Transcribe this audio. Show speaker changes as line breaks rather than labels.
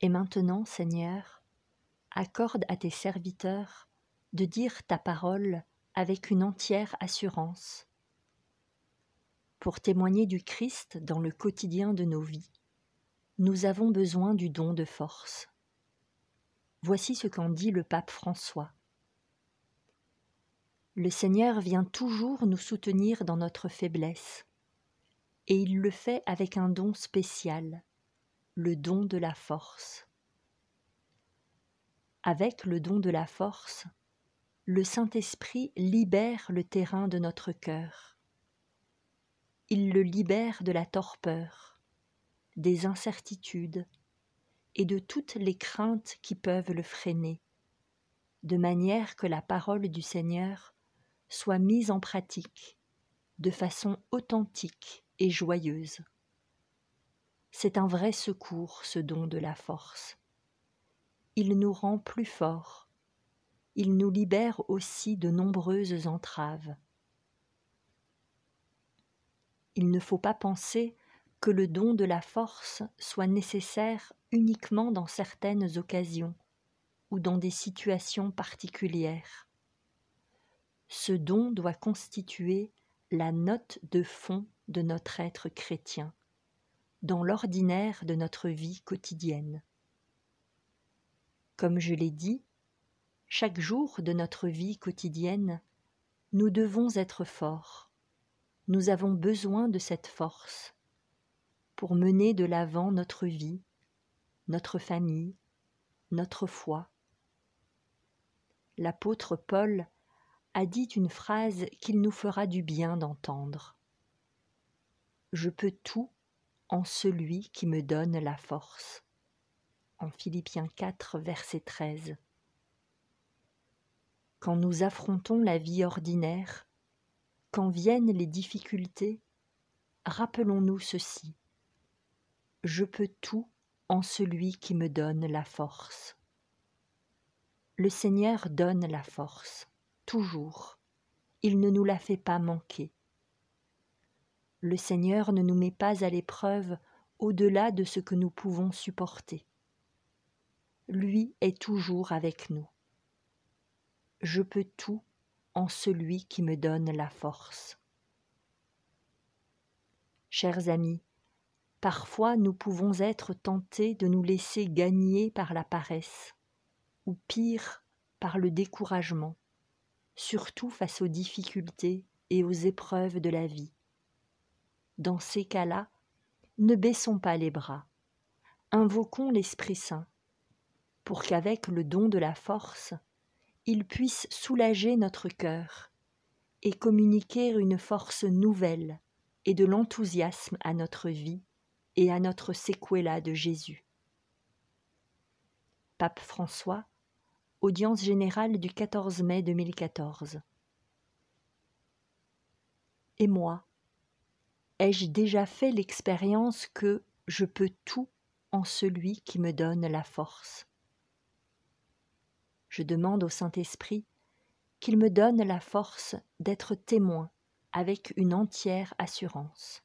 Et maintenant, Seigneur, accorde à tes serviteurs de dire ta parole avec une entière assurance, pour témoigner du Christ dans le quotidien de nos vies. Nous avons besoin du don de force. Voici ce qu'en dit le pape François. Le Seigneur vient toujours nous soutenir dans notre faiblesse, et il le fait avec un don spécial, le don de la force. Avec le don de la force, le Saint-Esprit libère le terrain de notre cœur. Il le libère de la torpeur, des incertitudes et de toutes les craintes qui peuvent le freiner, de manière que la parole du Seigneur soit mise en pratique de façon authentique et joyeuse. C'est un vrai secours, ce don de la force. Il nous rend plus forts, il nous libère aussi de nombreuses entraves. Il ne faut pas penser que le don de la force soit nécessaire uniquement dans certaines occasions ou dans des situations particulières. Ce don doit constituer la note de fond de notre être chrétien, dans l'ordinaire de notre vie quotidienne. Comme je l'ai dit, chaque jour de notre vie quotidienne, nous devons être forts. Nous avons besoin de cette force pour mener de l'avant notre vie, notre famille, notre foi. L'apôtre Paul a dit une phrase qu'il nous fera du bien d'entendre. Je peux tout en celui qui me donne la force. En Philippiens 4, verset 13 quand nous affrontons la vie ordinaire, quand viennent les difficultés, rappelons-nous ceci. Je peux tout en celui qui me donne la force. Le Seigneur donne la force, toujours. Il ne nous la fait pas manquer. Le Seigneur ne nous met pas à l'épreuve au-delà de ce que nous pouvons supporter. Lui est toujours avec nous je peux tout en celui qui me donne la force. Chers amis, parfois nous pouvons être tentés de nous laisser gagner par la paresse, ou pire, par le découragement, surtout face aux difficultés et aux épreuves de la vie. Dans ces cas-là, ne baissons pas les bras, invoquons l'Esprit Saint, pour qu'avec le don de la force, il puisse soulager notre cœur et communiquer une force nouvelle et de l'enthousiasme à notre vie et à notre séquela de Jésus. Pape François, audience générale du 14 mai 2014. Et moi, ai-je déjà fait l'expérience que je peux tout en celui qui me donne la force? Je demande au Saint-Esprit qu'il me donne la force d'être témoin avec une entière assurance.